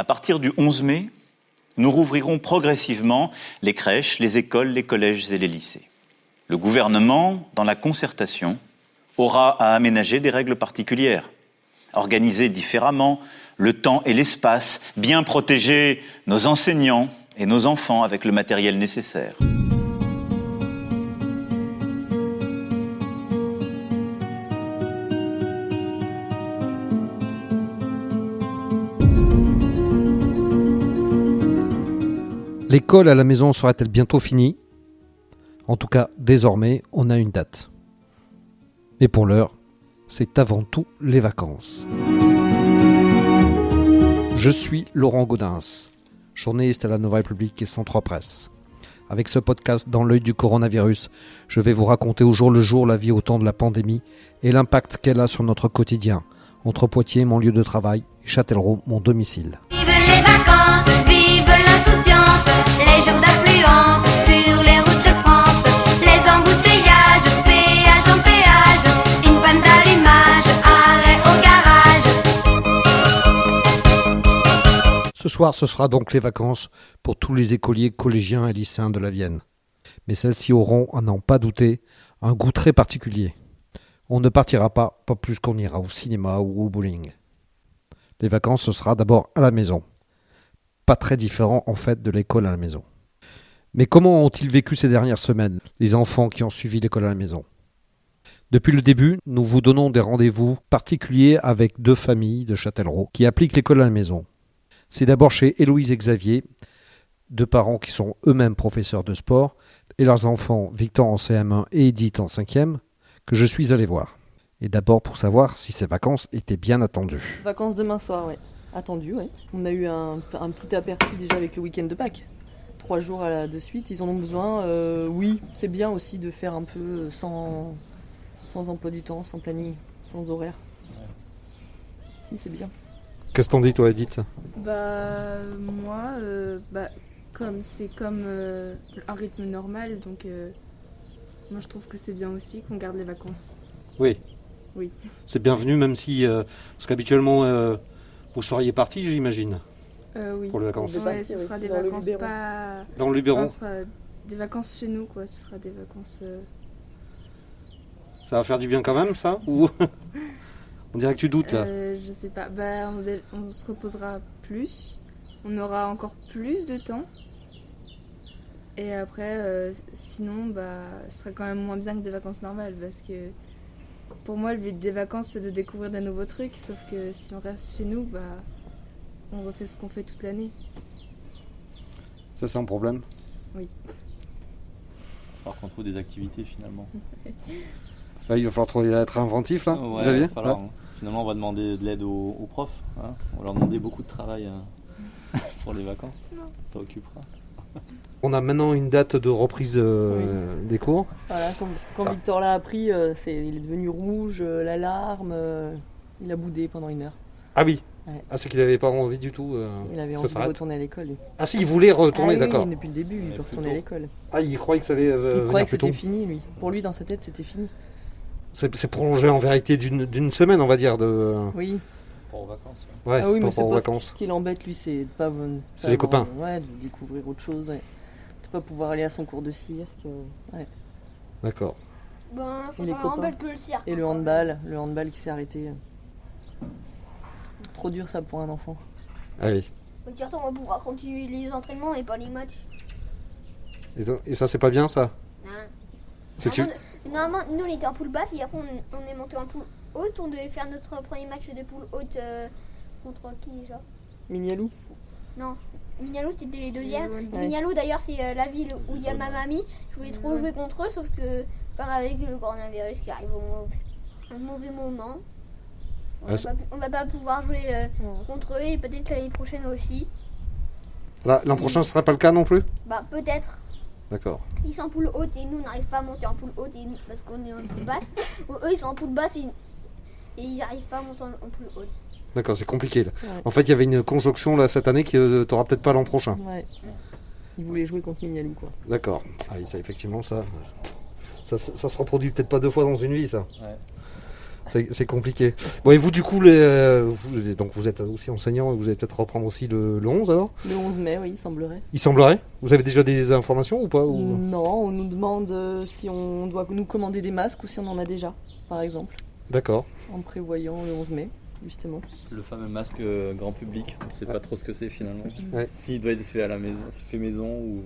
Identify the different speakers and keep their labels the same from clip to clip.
Speaker 1: À partir du 11 mai, nous rouvrirons progressivement les crèches, les écoles, les collèges et les lycées. Le gouvernement, dans la concertation, aura à aménager des règles particulières, organiser différemment le temps et l'espace, bien protéger nos enseignants et nos enfants avec le matériel nécessaire.
Speaker 2: L'école à la maison sera-t-elle bientôt finie? En tout cas, désormais, on a une date. Et pour l'heure, c'est avant tout les vacances. Je suis Laurent Gaudens, journaliste à la Nouvelle République et 103 Presse. Avec ce podcast dans l'œil du coronavirus, je vais vous raconter au jour le jour la vie au temps de la pandémie et l'impact qu'elle a sur notre quotidien, entre Poitiers, mon lieu de travail, et Châtellerault, mon domicile. Ce soir, ce sera donc les vacances pour tous les écoliers, collégiens et lycéens de la Vienne. Mais celles-ci auront, à n'en pas douter, un goût très particulier. On ne partira pas, pas plus qu'on ira au cinéma ou au bowling. Les vacances, ce sera d'abord à la maison. Pas très différent en fait de l'école à la maison. Mais comment ont-ils vécu ces dernières semaines, les enfants qui ont suivi l'école à la maison? Depuis le début, nous vous donnons des rendez-vous particuliers avec deux familles de Châtellerault qui appliquent l'école à la maison. C'est d'abord chez Héloïse et Xavier, deux parents qui sont eux-mêmes professeurs de sport, et leurs enfants Victor en CM1 et Edith en 5e, que je suis allé voir. Et d'abord pour savoir si ces vacances étaient bien attendues.
Speaker 3: Vacances demain soir, ouais. Attendu, ouais. On a eu un, un petit aperçu déjà avec le week-end de Pâques. Trois jours à la- de suite, ils en ont besoin. Euh, oui, c'est bien aussi de faire un peu sans, sans emploi du temps, sans planning, sans horaire. Si, c'est bien.
Speaker 2: Qu'est-ce que t'en dis toi Edith?
Speaker 4: Bah moi, euh, bah, comme c'est comme euh, un rythme normal, donc euh, moi je trouve que c'est bien aussi qu'on garde les vacances.
Speaker 2: Oui.
Speaker 4: Oui.
Speaker 2: C'est bienvenu même si... euh, parce qu'habituellement euh, vous seriez parti j'imagine,
Speaker 4: Euh, oui.
Speaker 2: pour les vacances.
Speaker 4: Ouais, ce sera des
Speaker 3: dans le
Speaker 4: vacances
Speaker 3: Luberon.
Speaker 4: pas.
Speaker 2: Dans le Luberon,
Speaker 4: Ce sera des vacances chez nous quoi. Ce sera des vacances. euh,
Speaker 2: ça va faire du bien quand même ça Ou On dirait que tu doutes là.
Speaker 4: euh, je sais pas. Bah on, dé- on se reposera plus. On aura encore plus de temps. Et après, euh, sinon, bah, ce sera quand même moins bien que des vacances normales parce que pour moi, le but des vacances, c'est de découvrir des nouveaux trucs. Sauf que si on reste chez nous, bah, on refait ce qu'on fait toute l'année.
Speaker 2: Ça c'est un problème?
Speaker 5: Il va falloir qu'on trouve des activités finalement.
Speaker 2: Là, il va falloir trouver- être inventif là,
Speaker 5: Ouais,
Speaker 2: Xavier
Speaker 5: il va falloir,
Speaker 2: Ouais.
Speaker 5: hein. Finalement, on va demander de l'aide aux, aux profs. hein. On va leur demander beaucoup de travail euh, pour les vacances. Ça occupera.
Speaker 2: On a maintenant une date de reprise euh, des cours.
Speaker 3: Voilà, quand, quand
Speaker 2: Ah.
Speaker 3: Victor l'a appris, euh, c'est, il est devenu rouge, euh, l'alarme, euh, il a boudé pendant une heure.
Speaker 2: Ah oui.
Speaker 3: Ouais.
Speaker 2: Ah c'est qu'il avait pas envie du tout. euh,
Speaker 3: Il avait
Speaker 2: ça
Speaker 3: envie de retourner à l'école. lui.
Speaker 2: Ah si, il voulait retourner,
Speaker 3: Ah oui,
Speaker 2: d'accord.
Speaker 3: oui, depuis le début, il veut retourner à l'école.
Speaker 2: Ah, il croyait que ça allait euh,
Speaker 3: Il
Speaker 2: venir
Speaker 3: croyait que
Speaker 2: plus tôt.
Speaker 3: c'était fini, lui. Pour lui, dans sa tête, c'était fini.
Speaker 2: C'est c'est prolongé en vérité d'une d'une semaine, on va dire, de.
Speaker 3: Oui.
Speaker 5: Pour aux vacances.
Speaker 2: Ouais,
Speaker 3: ah oui, mais c'est pas
Speaker 2: vacances.
Speaker 3: ce qui l'embête, lui, c'est de pas. ven-
Speaker 2: C'est
Speaker 3: pas
Speaker 2: les copains.
Speaker 3: Ouais, de découvrir autre chose. Ouais. De pas pouvoir aller à son cours de cirque. euh, ouais.
Speaker 2: D'accord.
Speaker 6: Ben, faut
Speaker 3: Et les
Speaker 6: pas le
Speaker 3: copains.
Speaker 6: que le cirque.
Speaker 3: Et le handball, le handball qui s'est arrêté. Trop dur ça pour un enfant.
Speaker 2: Allez.
Speaker 6: Donc, surtout, on pourra continuer les entraînements et pas les matchs.
Speaker 2: Et, donc- et ça, c'est pas bien, ça?
Speaker 6: Hein.
Speaker 2: C'est
Speaker 6: Ah,
Speaker 2: tu.
Speaker 6: non, Normalement, nous on était en poule basse et après on, on est monté en poule haute. On devait faire notre premier match de poule haute euh, contre qui déjà
Speaker 3: Mignalou
Speaker 6: Non, Mignalou c'était les deuxièmes.
Speaker 4: Ouais.
Speaker 6: Mignalou d'ailleurs c'est euh, la ville où il y a ma mamie. Je voulais trop jouer contre eux sauf que comme avec le coronavirus qui arrive au mauvais, au mauvais moment. On
Speaker 2: Ah,
Speaker 6: va,
Speaker 2: c'est-
Speaker 6: pas, on va pas pouvoir jouer euh,
Speaker 3: Ouais.
Speaker 6: contre eux et peut-être l'année prochaine aussi.
Speaker 2: Là, L'an prochain, ce sera pas le cas non plus?
Speaker 6: Bah peut-être.
Speaker 2: D'accord.
Speaker 6: Ils sont en poule haute et nous on n'arrive pas à monter en poule haute et nous- parce qu'on est en poule basse. Eux ils sont en poule basse et, et ils n'arrivent pas à monter en, en poule haute.
Speaker 2: D'accord, c'est compliqué. Là.
Speaker 3: Ouais.
Speaker 2: En fait, il y avait une conjonction là cette année qui euh, t'auras peut-être pas l'an prochain.
Speaker 3: Ouais. Il voulait jouer contre Mignalou quoi.
Speaker 2: D'accord. Ah oui, ça, effectivement, ça. Ça, ça, ça se reproduit peut-être pas deux fois dans une vie, ça.
Speaker 5: Ouais.
Speaker 2: C'est compliqué. Bon, et vous, du coup, les, euh, vous, donc vous êtes aussi enseignant, vous allez peut-être reprendre aussi le, le 11 alors?
Speaker 3: Le 11 mai, oui, il semblerait.
Speaker 2: Il semblerait? Vous avez déjà des informations ou pas ou-
Speaker 3: Non, on nous demande euh, si on doit nous commander des masques ou si on en a déjà, par exemple,
Speaker 2: D'accord.
Speaker 3: en prévoyant le 11 mai, justement.
Speaker 5: Le fameux masque euh, grand public, on sait pas trop ce que c'est finalement.
Speaker 2: Ouais.
Speaker 5: S'il doit être fait à la maison, fait maison ou,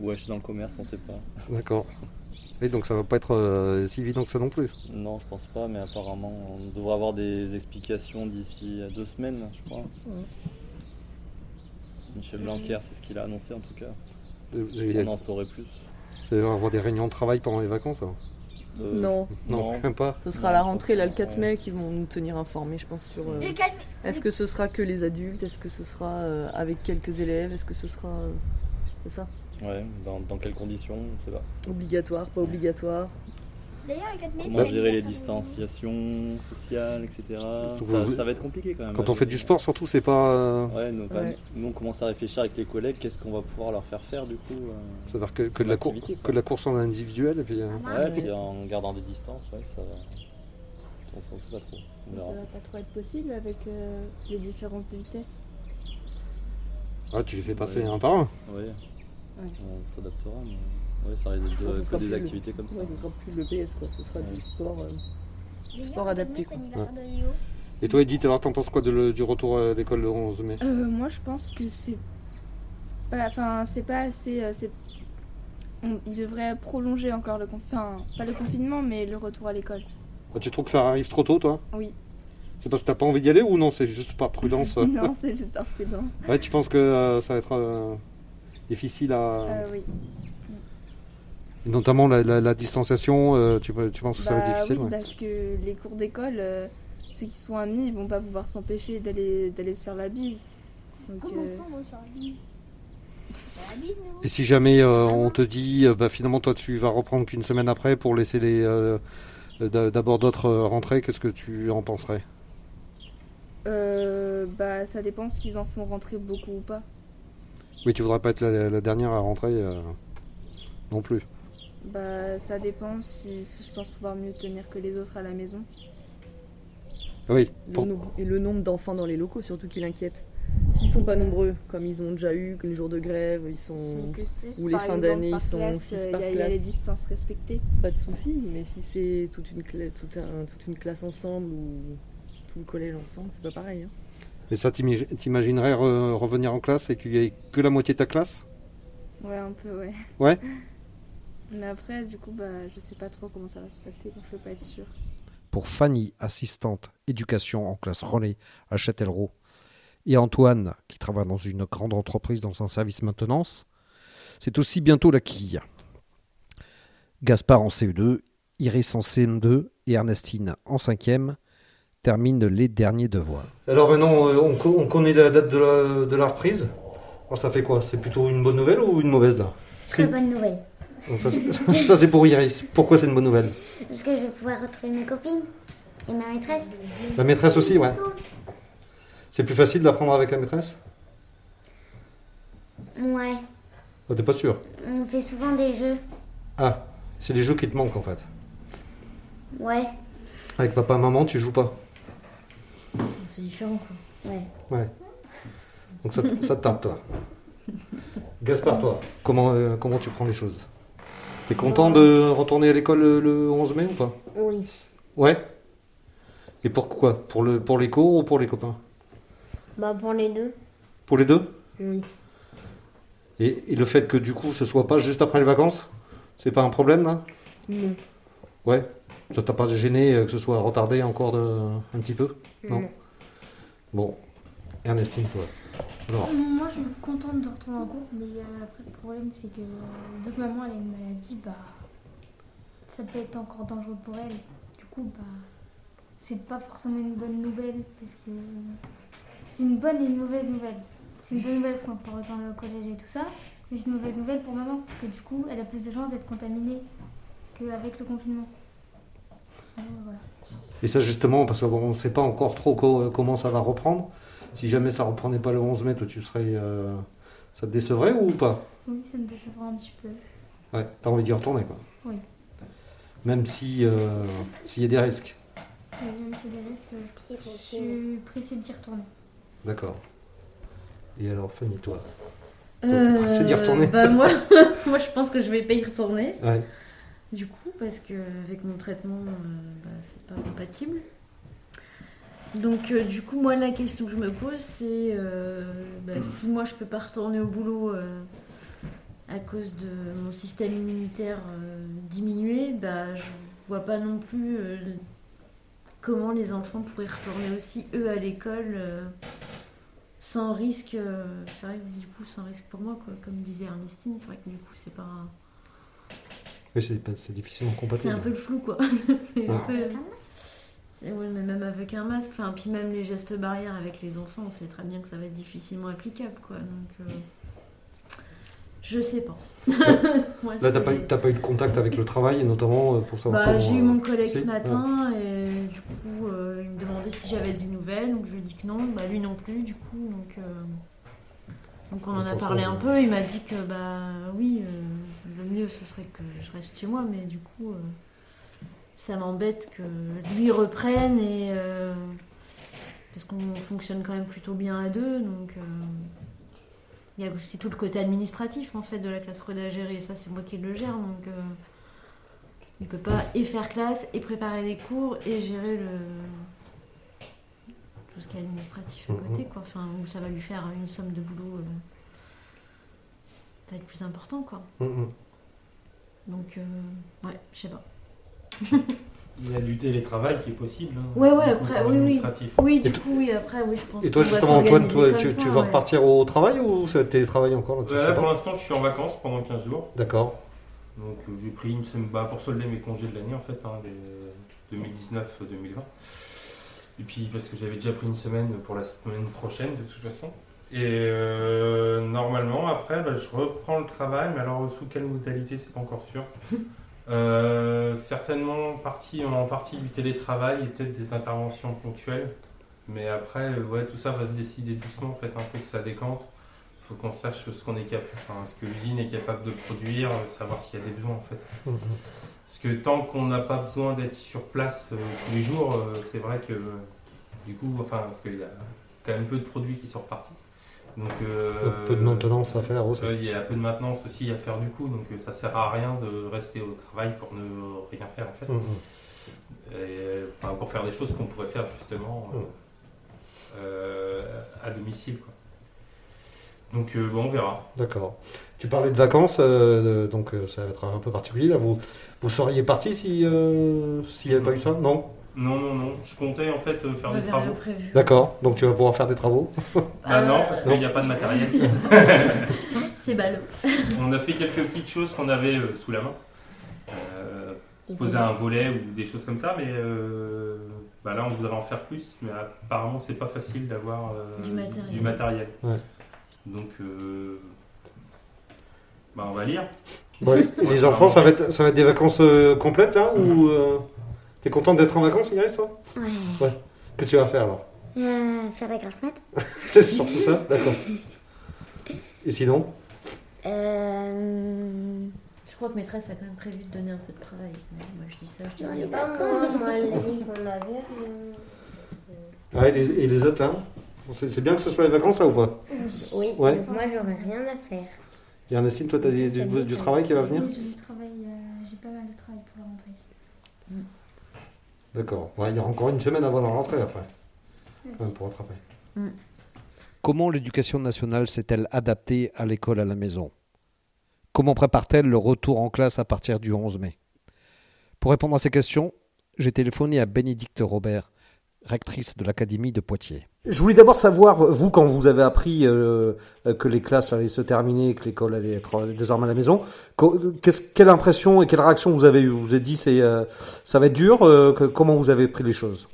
Speaker 5: ou acheté dans le commerce, on sait pas.
Speaker 2: D'accord. Et donc ça va pas être euh, si évident que ça non plus.
Speaker 5: Non, je pense pas, mais apparemment on devrait avoir des explications d'ici à deux semaines, je crois. Michel Blanquer, c'est ce qu'il a annoncé en tout cas.
Speaker 2: Vous allez,
Speaker 5: On en saurait plus.
Speaker 2: vous allez avoir des réunions de travail pendant les vacances alors
Speaker 5: Euh,
Speaker 3: Non,
Speaker 2: Non, pas.
Speaker 3: ce sera à la rentrée, là, le 4 mai, qui vont nous tenir informés, je pense, sur... euh. Est-ce que ce sera que les adultes Est-ce que ce sera euh, avec quelques élèves Est-ce que ce sera... euh, c'est ça?
Speaker 5: Ouais, dans, dans quelles conditions, on sait pas.
Speaker 3: Obligatoire, pas obligatoire
Speaker 6: D'ailleurs, le 4 mai,
Speaker 5: Comment gérer les distanciations sociales, etc. Ça, va être compliqué quand même.
Speaker 2: Quand on fait du sport, surtout, c'est pas. euh,
Speaker 5: Ouais, nous,
Speaker 3: Ouais.
Speaker 5: nous, on commence à réfléchir avec les collègues, qu'est-ce qu'on va pouvoir leur faire faire du coup. euh,
Speaker 2: Ça veut dire que, que de la cour- que de la course en individuel et puis. euh,
Speaker 6: Ah,
Speaker 5: Ouais, puis en gardant des distances, ouais, ça va. On sait pas trop. On
Speaker 4: Ça va pas trop être possible avec euh, les différences de vitesse.
Speaker 2: Ah, tu les fais passer
Speaker 5: Ouais.
Speaker 2: un par un.
Speaker 5: Ouais. On s'adaptera, mais ouais, ça risque d'être
Speaker 3: Ouais,
Speaker 5: de- que des
Speaker 3: le-
Speaker 5: activités comme ça.
Speaker 3: Ouais, ce sera plus le PS, quoi. Ce sera du sport. euh,
Speaker 6: D'ailleurs,
Speaker 3: Sport
Speaker 6: le 4 mai,
Speaker 3: adapté, quoi.
Speaker 2: Et toi, Edith, alors t'en penses quoi de le- du retour à l'école le 11 mai?
Speaker 4: Euh, moi, je pense que c'est pas, enfin, c'est pas assez. euh, on- il devrait prolonger encore le, con- enfin, pas le confinement, mais le retour à l'école.
Speaker 2: Ah, Tu trouves que ça arrive trop tôt, toi?
Speaker 4: Oui.
Speaker 2: C'est parce que t'as pas envie d'y aller ou non C'est juste par prudence?
Speaker 4: Non, c'est juste par prudence.
Speaker 2: Ouais, tu penses que euh, ça va être euh, difficile à.
Speaker 4: Euh, oui.
Speaker 2: Et Notamment la, la- la distanciation, euh, tu, tu penses que ça va être
Speaker 4: Bah
Speaker 2: difficile
Speaker 4: oui,
Speaker 2: ouais
Speaker 4: parce que les cours d'école, euh, ceux qui sont amis, ils vont pas pouvoir s'empêcher d'aller d'aller se faire la bise. Donc,
Speaker 6: Comment
Speaker 4: euh,
Speaker 6: ça, la bise Faire la bise, nous
Speaker 2: Et si jamais euh, on te dit, euh, bah, finalement, toi, tu vas reprendre qu'une semaine après pour laisser les, euh, d'a- d'abord d'autres rentrer, qu'est-ce que tu en penserais?
Speaker 4: Euh, bah, ça dépend s'ils en font rentrer beaucoup ou pas.
Speaker 2: Oui, tu voudrais pas être la, la dernière à rentrer euh, non plus.
Speaker 4: Bah, ça dépend si, si je pense pouvoir mieux tenir que les autres à la maison.
Speaker 2: Oui,
Speaker 3: le
Speaker 2: pour-
Speaker 3: nombre- et le nombre d'enfants dans les locaux, surtout qui l'inquiète. S'ils sont pas nombreux, comme ils ont déjà eu, que les jours de grève, ils sont
Speaker 4: six,
Speaker 3: ou les fins d'année, ils sont
Speaker 4: classe,
Speaker 3: six
Speaker 4: euh,
Speaker 3: par
Speaker 4: il y a- il y, a les
Speaker 3: classe.
Speaker 4: distances respectées.
Speaker 3: pas de soucis. Mais si c'est toute une, cla- tout un- toute une classe ensemble ou tout le collège ensemble, c'est pas pareil. hein.
Speaker 2: Et ça, t'imagi- t'imaginerais re- revenir en classe et qu'il y ait que la moitié de ta classe?
Speaker 4: Ouais, un peu, ouais.
Speaker 2: Ouais?
Speaker 4: Mais après, du coup, bah, je sais pas trop comment ça va se passer, donc je peux pas être sûre.
Speaker 2: Pour Fanny, assistante éducation en classe relais à Châtellerault, et Antoine, qui travaille dans une grande entreprise dans un service maintenance, c'est aussi bientôt la quille. Gaspard en CE2, Iris en CM2 et Ernestine en 5e terminent les derniers devoirs. Alors maintenant, euh, on, connaît la date de la, reprise. ça fait quoi? C'est plutôt une bonne nouvelle ou une mauvaise là?
Speaker 6: Très bonne nouvelle.
Speaker 2: Donc ça, c'est- ça, c'est pour Iris. Pourquoi c'est une bonne nouvelle
Speaker 6: Parce que je vais pouvoir retrouver mes copines et ma maîtresse.
Speaker 2: La maîtresse aussi, ouais. C'est plus facile d'apprendre avec la maîtresse
Speaker 6: Ouais,
Speaker 2: oh, T'es pas sûr
Speaker 6: on fait souvent des jeux.
Speaker 2: Ah, c'est les jeux qui te manquent en fait.
Speaker 6: Ouais,
Speaker 2: Avec papa et maman, tu joues pas.
Speaker 3: C'est différent quoi.
Speaker 6: ouais.
Speaker 2: Ouais. Donc ça, te- ça te tape, toi. Gaspard, toi, comment, euh, comment tu prends les choses T'es content de retourner à l'école le, le 11 mai ou pas?
Speaker 6: Oui.
Speaker 2: Ouais? Et pourquoi? Pour, le, pour les cours ou pour les copains?
Speaker 6: Bah pour les deux.
Speaker 2: Pour les deux?
Speaker 6: Oui.
Speaker 2: et, et le fait que du coup ce soit pas juste après les vacances? C'est pas un problème là?
Speaker 6: Non.
Speaker 2: Ouais? Ça t'a pas gêné euh, que ce soit retardé encore de, un petit peu? Non.
Speaker 6: Non?
Speaker 2: Bon. Ernestine, toi. Alors,
Speaker 7: Moi, je suis contente de retourner en cours, mais euh, après, le problème, c'est que euh, vu que maman elle a une maladie, bah, ça peut être encore dangereux pour elle. Du coup, bah, c'est pas forcément une bonne nouvelle, parce que c'est une bonne et une mauvaise nouvelle. C'est une bonne nouvelle parce qu'on peut retourner au collège et tout ça, mais c'est une mauvaise nouvelle pour maman, parce que du coup, elle a plus de chances d'être contaminée qu'avec le confinement. Sinon, voilà.
Speaker 2: et ça justement, parce qu'on ne sait pas encore trop co- comment ça va reprendre. Si jamais ça reprenait pas le 11 mai, toi tu serais. euh, ça te décevrait ou pas?
Speaker 7: Oui, ça me décevra un petit peu.
Speaker 2: Ouais, t'as envie d'y retourner quoi.
Speaker 7: Oui.
Speaker 2: Même si euh, s'il y a des risques.
Speaker 7: Et même CDLS, euh,
Speaker 6: Puis il faut
Speaker 7: je
Speaker 6: que-
Speaker 7: suis pressée d'y retourner.
Speaker 2: D'accord. Et alors, Fanny, toi?
Speaker 8: Euh,
Speaker 2: C'est d'y retourner?
Speaker 8: bah, moi, moi, je pense que je vais pas y retourner.
Speaker 2: Ouais.
Speaker 8: Du coup, parce que avec mon traitement, euh, bah, c'est pas compatible. Donc, euh, du coup, moi, la question que je me pose, c'est euh, bah, si moi je peux pas retourner au boulot euh, à cause de mon système immunitaire euh, diminué, bah, je vois pas non plus euh, comment les enfants pourraient retourner aussi eux à l'école euh, sans risque. euh, c'est vrai que du coup, sans risque pour moi, quoi. Comme disait Ernestine, c'est vrai que du coup, c'est pas.
Speaker 2: Mais c'est c'est difficilement
Speaker 8: C'est
Speaker 2: compatible.
Speaker 8: un peu le flou, quoi. C'est un
Speaker 2: Ouais.
Speaker 8: peu- ouais, mais même avec un masque, enfin, puis même les gestes barrières avec les enfants, on sait très bien que ça va être difficilement applicable, quoi. Donc, euh, je sais pas. Moi,
Speaker 2: Là, t'as pas, eu- t'as pas eu de contact avec le travail, et notamment euh, pour savoir
Speaker 8: Bah,
Speaker 2: comment,
Speaker 8: j'ai eu
Speaker 2: euh,
Speaker 8: mon collègue
Speaker 2: si
Speaker 8: ce matin et du coup euh, il me demandait si j'avais des nouvelles donc je lui ai dit que non, bah lui non plus du coup donc euh, donc on en a parlé un peu, il m'a dit que bah oui euh, le mieux ce serait que je reste chez moi mais du coup euh, ça m'embête que lui reprenne et euh, parce qu'on fonctionne quand même plutôt bien à deux donc euh, il y a aussi tout le côté administratif en fait de la classe Reda à gérer. Et ça c'est moi qui le gère donc euh, il peut pas et faire classe et préparer les cours et gérer le tout ce qui est administratif à côté quoi. Enfin où ça va lui faire une somme de boulot ça va être plus important quoi.
Speaker 2: Hum.
Speaker 8: donc euh, ouais je sais pas
Speaker 9: Il y a du télétravail qui est possible. hein,
Speaker 8: Ouais, ouais,
Speaker 9: du
Speaker 8: après,
Speaker 9: coup,
Speaker 8: oui, oui.
Speaker 9: administratif.
Speaker 8: oui du coup oui après oui je pense
Speaker 2: Et toi, justement, Antoine, toi, tu, vas
Speaker 8: ouais.
Speaker 2: repartir au travail ou ça va être télétravail encore là,
Speaker 9: là, pour l'instant, je suis en vacances pendant 15 jours.
Speaker 2: D'accord.
Speaker 9: Donc, euh, j'ai pris une semaine bah, pour solder mes congés de l'année, en fait, hein, des 2019-2020. Et puis, parce que j'avais déjà pris une semaine pour la semaine prochaine, de toute façon. Et euh, normalement, après, bah, je reprends le travail, mais alors sous quelle modalité, c'est pas encore sûr. Euh, certainement partie, en partie du télétravail et peut-être des interventions ponctuelles. Mais après, euh, ouais, tout ça va se décider doucement. En fait, il faut que ça décante. Il faut qu'on sache ce qu'on est capable, enfin, ce que l'usine est capable de produire, euh, savoir s'il y a des besoins en fait.
Speaker 2: Hum.
Speaker 9: Parce que tant qu'on n'a pas besoin d'être sur place euh, tous les jours, euh, c'est vrai que euh, du coup, enfin, parce qu'il y a quand même peu de produits qui sont repartis. Donc, euh,
Speaker 2: peu de maintenance à faire aussi.
Speaker 9: Il y a peu de maintenance aussi à faire du coup, donc euh, ça sert à rien de rester au travail pour ne rien faire en fait. Et, enfin, pour faire des choses qu'on pourrait faire justement euh,
Speaker 2: Mm.
Speaker 9: euh, à domicile. Quoi. Donc euh, bon, on verra.
Speaker 2: D'accord. Tu parlais de vacances, euh, donc ça va être un peu particulier là. Vous, vous seriez parti si euh, s'il n'y avait pas eu ça? Non?
Speaker 9: Non, non, non, je comptais en fait euh, faire des travaux.
Speaker 2: D'accord. Donc tu vas pouvoir faire des travaux.
Speaker 9: Ah non, parce
Speaker 2: non.
Speaker 9: qu'il n'y a pas de matériel.
Speaker 8: c'est ballot
Speaker 9: on a fait quelques petites choses qu'on avait euh, sous la main. Euh, poser un volet ou des choses comme ça, mais euh, bah là on voudrait en faire plus, mais apparemment c'est pas facile d'avoir euh,
Speaker 8: Du matériel.
Speaker 9: du matériel.
Speaker 2: Ouais.
Speaker 9: Donc euh, bah on va lire.
Speaker 2: Et les enfants, ça va être, ça va être des vacances euh, complètes là ou euh, t'es content d'être en vacances, Iris, toi?
Speaker 6: Ouais.
Speaker 2: Qu'est-ce que tu vas faire alors?
Speaker 6: Euh, faire la grasse mat.
Speaker 2: C'est surtout ça, d'accord. Et sinon?
Speaker 6: Euh.
Speaker 8: je crois que maîtresse a quand même prévu de donner un peu de travail moi je dis ça je dis rien.
Speaker 6: pas moi, moi, qu'on avait rien.
Speaker 2: Ah, et, les, et les autres là C'est c'est bien que ce soit les vacances là ou pas?
Speaker 6: Oui,
Speaker 2: Ouais.
Speaker 6: moi j'aurais rien à faire.
Speaker 2: Et Ernestine, toi, t'as du,
Speaker 6: Ça
Speaker 2: du travail qui va venir
Speaker 7: Oui, j'ai du travail, euh, j'ai pas mal de travail pour la rentrée.
Speaker 2: D'accord. Ouais, il y aura encore une semaine avant la rentrée après. Pour rattraper. Comment l'éducation nationale s'est-elle adaptée à l'école à la maison? Comment prépare-t-elle le retour en classe à partir du 11 mai? Pour répondre à ces questions, j'ai téléphoné à Bénédicte Robert, rectrice de l'Académie de Poitiers. Je voulais d'abord savoir, vous, quand vous avez appris euh, que les classes allaient se terminer, que l'école allait être désormais à la maison, qu'est-ce- quelle impression et quelle réaction vous avez eu Vous vous êtes dit, c'est, euh, ça va être dur euh, Comment vous avez pris les choses?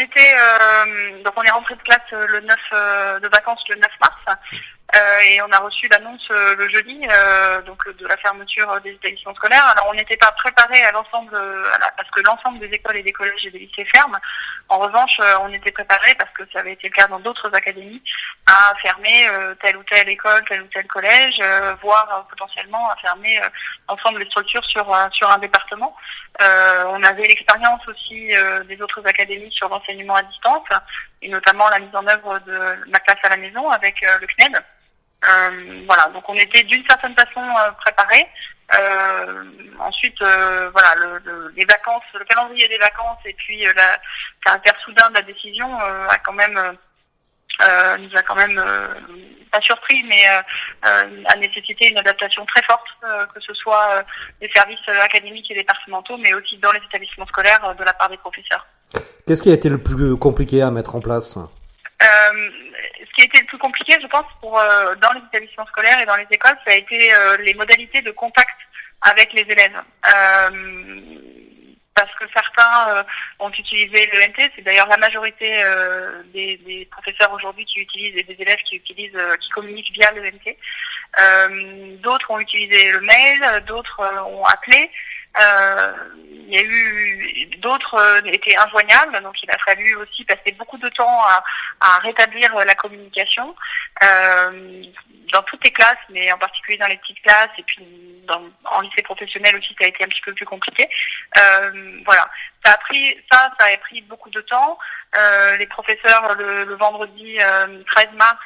Speaker 10: Était euh, donc on est rentré de classe euh, le 9 euh, de vacances le 9 mars et on a reçu l'annonce le jeudi donc de la fermeture des établissements scolaires. Alors on n'était pas préparé à l'ensemble parce que l'ensemble des écoles et des collèges et des lycées ferment. En revanche, on était préparé parce que ça avait été le cas dans d'autres académies à fermer telle ou telle école, tel ou tel collège, voire potentiellement à fermer l'ensemble des structures sur sur un département. On avait l'expérience aussi des autres académies sur l'enseignement à distance et notamment la mise en œuvre de ma classe à la maison avec euh, le CNED. Euh, voilà, donc on était d'une certaine façon euh, préparés. Ensuite, voilà, le, le- les vacances, le calendrier des vacances et puis euh, caractère soudain de la décision a quand même nous a quand même pas surpris, mais a nécessité une adaptation très forte, que ce soit des services académiques et départementaux, mais aussi dans les établissements scolaires de la part des professeurs.
Speaker 2: Qu'est-ce qui a été le plus compliqué à mettre en place
Speaker 10: Euh, ce qui a été le plus compliqué, je pense, pour euh, dans les établissements scolaires et dans les écoles, ça a été euh, les modalités de contact avec les élèves. Parce que certains ont utilisé l'ENT, c'est d'ailleurs la majorité des, professeurs aujourd'hui qui utilisent et des élèves qui utilisent, qui communiquent via l'ENT. Euh, d'autres ont utilisé le mail, d'autres ont appelé. Il y a eu d'autres euh, étaient injoignables, donc il a fallu aussi passer beaucoup de temps à, rétablir euh, la communication euh, dans toutes les classes, mais en particulier dans les petites classes et puis dans, en lycée professionnel aussi, ça a été un petit peu plus compliqué. Voilà, ça a pris ça, a pris beaucoup de temps. Les professeurs le, vendredi euh, 13 mars,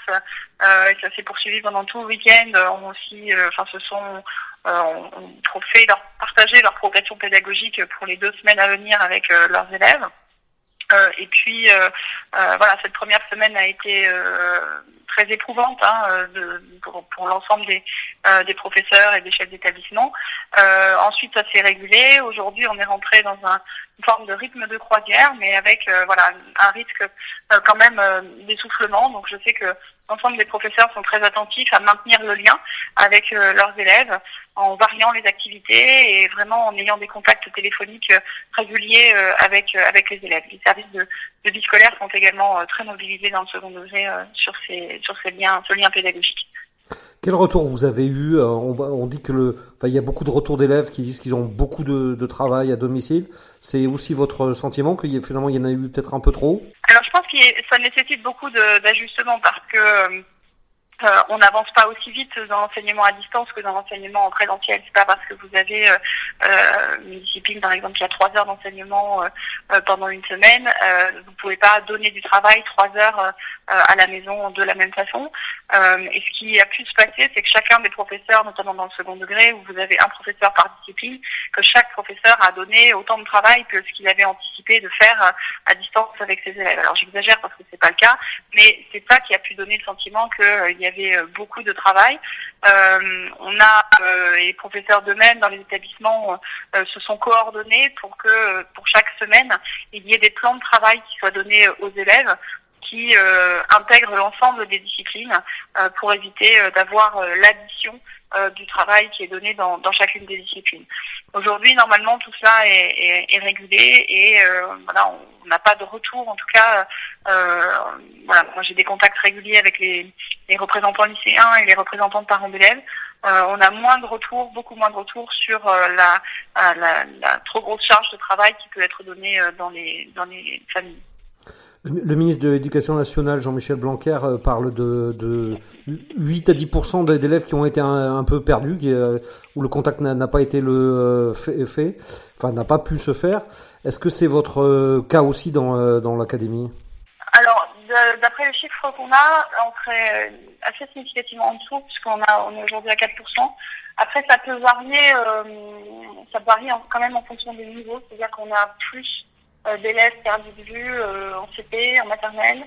Speaker 10: et ça s'est poursuivi pendant tout le week-end, ont aussi, enfin, se sont ont, ont fait leur partager leur progression pédagogique pour les deux semaines à venir avec euh, leurs élèves. Euh, et puis euh, euh, voilà, cette première semaine a été euh, très éprouvante hein, euh, de, pour, pour l'ensemble des, euh, des professeurs et des chefs d'établissement. Euh, ensuite, ça s'est régulé. Aujourd'hui, on est rentré dans un, une forme de rythme de croisière, mais avec euh, voilà un risque euh, quand même d'essoufflement. Donc, je sais que l'ensemble des professeurs sont très attentifs à maintenir le lien avec leurs élèves en variant les activités et vraiment en ayant des contacts téléphoniques réguliers avec avec les élèves. Les services de, de vie scolaire sont également très mobilisés dans le second degré sur ces sur ces liens ce lien pédagogique.
Speaker 2: Quel retour vous avez eu Euh, on, dit que le, enfin, il y a beaucoup de retours d'élèves qui disent qu'ils ont beaucoup de, travail à domicile. C'est aussi votre sentiment qu'il y a, finalement il y en a eu peut-être un peu trop?
Speaker 10: Alors je pense que ça nécessite beaucoup d'ajustements parce que euh, on n'avance pas aussi vite dans l'enseignement à distance que dans l'enseignement en présentiel. C'est pas parce que vous avez euh, euh, une discipline, par exemple, qui a trois heures d'enseignement pendant une semaine, vous pouvez pas donner du travail trois heures à la maison de la même façon. Et ce qui a pu se passer, c'est que chacun des professeurs, notamment dans le second degré, où vous avez un professeur par discipline, que chaque professeur a donné autant de travail que ce qu'il avait anticipé de faire à distance avec ses élèves. Alors j'exagère parce que c'est pas le cas, mais c'est ça qui a pu donner le sentiment qu'il y avait euh, beaucoup de travail. Euh, on a euh, les professeurs d'eux-mêmes dans les établissements se sont coordonnés pour que pour chaque semaine il y ait des plans de travail qui soient donnés aux élèves qui intègrent l'ensemble des disciplines pour éviter d'avoir l'addition euh, du travail qui est donné dans, dans chacune des disciplines. Aujourd'hui, normalement, tout cela est, est, est régulé et euh, voilà, on n'a pas de retour. En tout cas, euh, voilà, moi j'ai des contacts réguliers avec les, les représentants lycéens et les représentants de parents d'élèves. Euh, on a moins de retours, beaucoup moins de retours sur euh, la, euh, la, la trop grosse charge de travail qui peut être donnée dans les dans les familles.
Speaker 2: Le ministre de l'Éducation nationale, Jean-Michel Blanquer, euh, parle de, de 8 à 10 des- d'élèves qui ont été un, peu perdus, euh, où le contact n'a pas été le euh, fait, enfin n'a pas pu se faire. Est-ce que c'est votre cas aussi dans, l'académie?
Speaker 10: Alors, d'après les chiffres qu'on a, on serait assez significativement en dessous, puisqu'on a, on est aujourd'hui à 4%. Après, ça peut varier, ça varie quand même en fonction des niveaux, c'est-à-dire qu'on a plus d'élèves perdus de vue euh, en CP, en maternelle,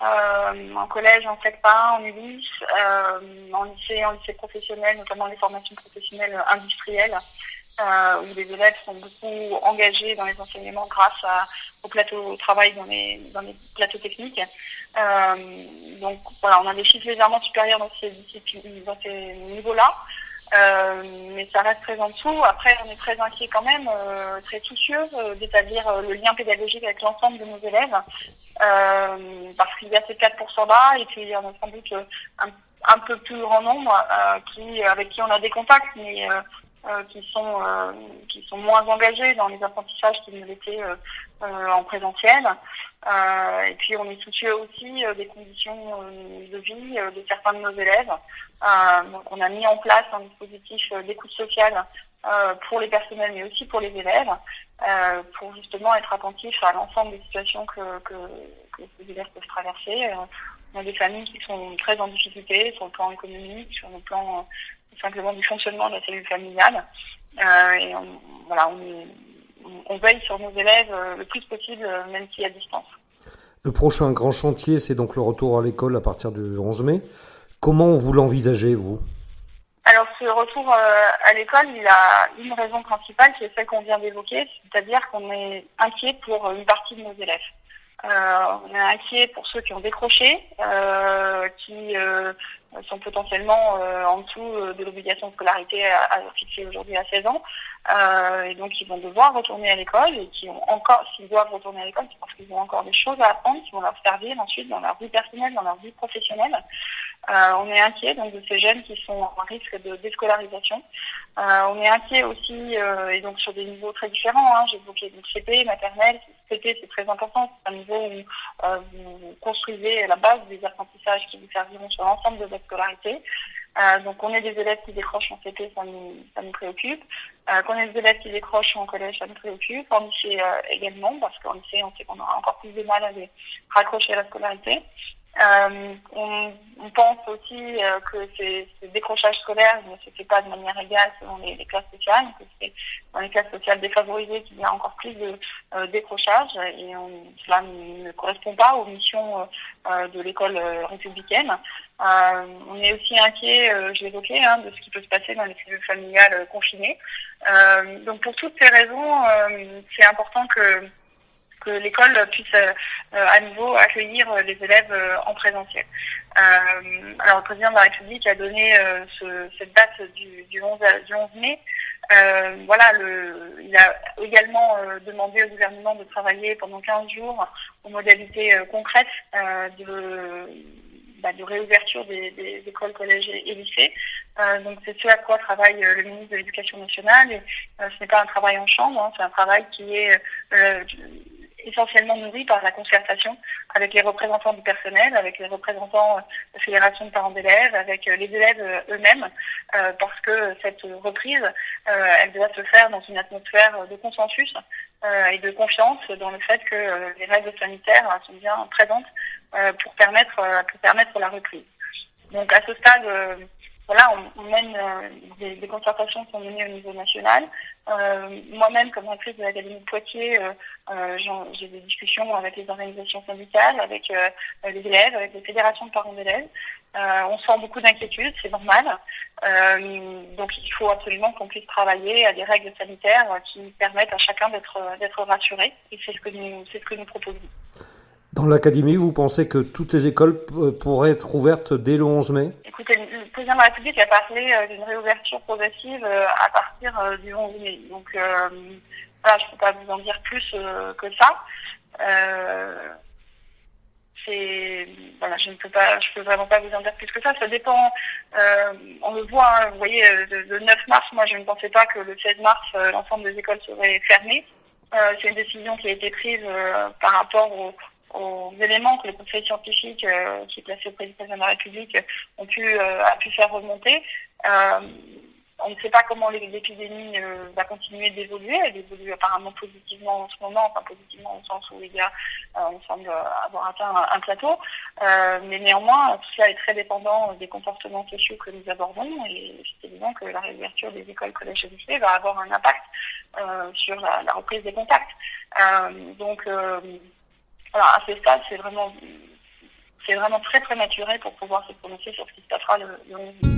Speaker 10: euh, en collège, en CEPA, en ULIS, euh, en lycée, en lycée professionnel, notamment les formations professionnelles industrielles, euh, où les élèves sont beaucoup engagés dans les enseignements grâce au plateau de travail dans les, plateaux techniques. Euh, donc voilà, on a des chiffres légèrement supérieurs dans ces, dans ces niveaux-là.
Speaker 11: Euh, mais ça reste très en dessous. Après, on est très inquiet quand même, euh, très soucieux euh, d'établir euh, le lien pédagogique avec l'ensemble de nos élèves, euh, parce qu'il y a ces 4%-là, et puis il y en a sans doute euh, un, un peu plus grand nombre qui, avec qui on a des contacts, mais qui sont qui sont moins engagés dans les apprentissages qu'ils ne l'étaient en présentiel. Euh, et puis on est soucieux aussi euh, des conditions euh, de vie euh, de certains de nos élèves. Euh, donc on a mis en place un dispositif euh, d'écoute sociale euh, pour les personnels mais aussi pour les élèves, euh, pour justement être attentif à l'ensemble des situations que, que, que ces élèves peuvent traverser. Euh, on a des familles qui sont très en difficulté sur le plan économique, sur le plan euh, simplement du fonctionnement de la cellule familiale. Euh, et on, voilà, on, est- on- veille sur nos élèves euh, le plus possible, euh, même si à distance.
Speaker 2: Le prochain grand chantier, c'est donc le retour à l'école à partir du 11 mai. Comment vous l'envisagez, vous?
Speaker 11: Alors ce retour euh, à l'école, il a une raison principale qui est celle qu'on vient d'évoquer, c'est-à-dire qu'on est inquiet pour une partie de nos élèves. Euh, on est inquiet pour ceux qui ont décroché, euh, qui euh, sont potentiellement euh, en dessous euh, de l'obligation de scolarité à, à fixée aujourd'hui à 16 ans, euh, et donc ils vont devoir retourner à l'école et qui ont encore, s'ils doivent retourner à l'école, c'est parce qu'ils ont encore des choses à apprendre qui vont leur servir ensuite dans leur vie personnelle, dans leur vie professionnelle. Euh, on est inquiet donc de ces jeunes qui sont en risque de déscolarisation. Euh, on est inquiet aussi, euh, et donc sur des niveaux très différents, hein, évoqué donc CP, maternelle, CP c'est très important, c'est un niveau où euh, vous construisez la base des apprentissages qui vous serviront sur l'ensemble de votre scolarité. Euh, donc on est des élèves qui décrochent en CP, ça nous, ça nous préoccupe. Euh, qu'on ait des élèves qui décrochent en collège, ça nous préoccupe. En lycée également, parce qu'en lycée, on sait qu'on aura encore plus de mal à les raccrocher à la scolarité. Euh, on, pense aussi euh, que ces, ces décrochages scolaires ne se fait pas de manière égale selon les, classes sociales, que c'est dans les classes sociales défavorisées qu'il y a encore plus de euh, décrochage et cela ne correspond pas aux missions euh, de l'école républicaine. On est aussi inquiet, je l'évoquais, hein, de ce qui peut se passer dans les cellules familiales confinées. Donc pour toutes ces raisons, c'est important que que l'école puisse euh, à nouveau accueillir euh, les élèves euh, en présentiel. Alors le président de la République a donné ce- cette date du, du 11, à- du 11 mai. Voilà, il a également demandé au gouvernement de travailler pendant 15 jours aux modalités concrètes de, bah, de réouverture des, écoles, collèges et, lycées. Donc c'est ce à quoi travaille le ministre de l'Éducation nationale. Et, ce n'est pas un travail en chambre, hein, c'est un travail qui est essentiellement nourri par la concertation avec les représentants du personnel, avec les représentants euh, de la fédération de parents d'élèves, avec euh, les élèves euh, eux-mêmes, parce que cette reprise, elle doit se faire dans une atmosphère de consensus et de confiance dans le fait que les règles sanitaires sont bien présentes pour permettre pour permettre la reprise. Donc à ce stade, voilà, on, mène euh, des, concertations qui sont menées au niveau national. Euh, Moi-même, comme rectrice de l'Académie de Poitiers, euh, j'ai des discussions avec les organisations syndicales, avec les élèves, avec les fédérations de parents d'élèves. On sent beaucoup d'inquiétude, c'est normal. Donc il faut absolument qu'on puisse travailler à des règles sanitaires qui permettent à chacun d'être rassuré. Et c'est ce ce que nous proposons.
Speaker 2: Dans l'académie, vous pensez que toutes les écoles euh, pourraient être ouvertes dès le 11 mai?
Speaker 11: Écoutez, le président de la République a parlé euh, d'une réouverture progressive euh, à partir du 11 mai. Donc, je ne peux pas vous en dire plus que ça. Euh, voilà, je ne peux pas, je peux vraiment pas vous en dire plus que ça. Ça dépend. on le voit, hein, vous voyez, le, le 9 mars, moi, je ne pensais pas que le 16 mars, l'ensemble des écoles seraient fermées. C'est une décision qui a été prise par rapport aux, aux éléments que le conseil scientifique euh, qui est placé auprès du président de la République euh, a pu faire remonter. Euh, on ne sait pas comment l'é- l'épidémie va continuer d'évoluer. Elle évolue apparemment positivement en ce moment, enfin positivement au sens où euh, on semble avoir atteint un, plateau. Mais néanmoins, tout cela est très dépendant des comportements sociaux que nous abordons et c'est évident que la réouverture des écoles, collèges et lycées va avoir un impact sur la, la reprise des contacts. Donc, voilà, à ce stade, c'est vraiment, c'est vraiment très prématuré pour pouvoir se prononcer sur ce qui se passera le, le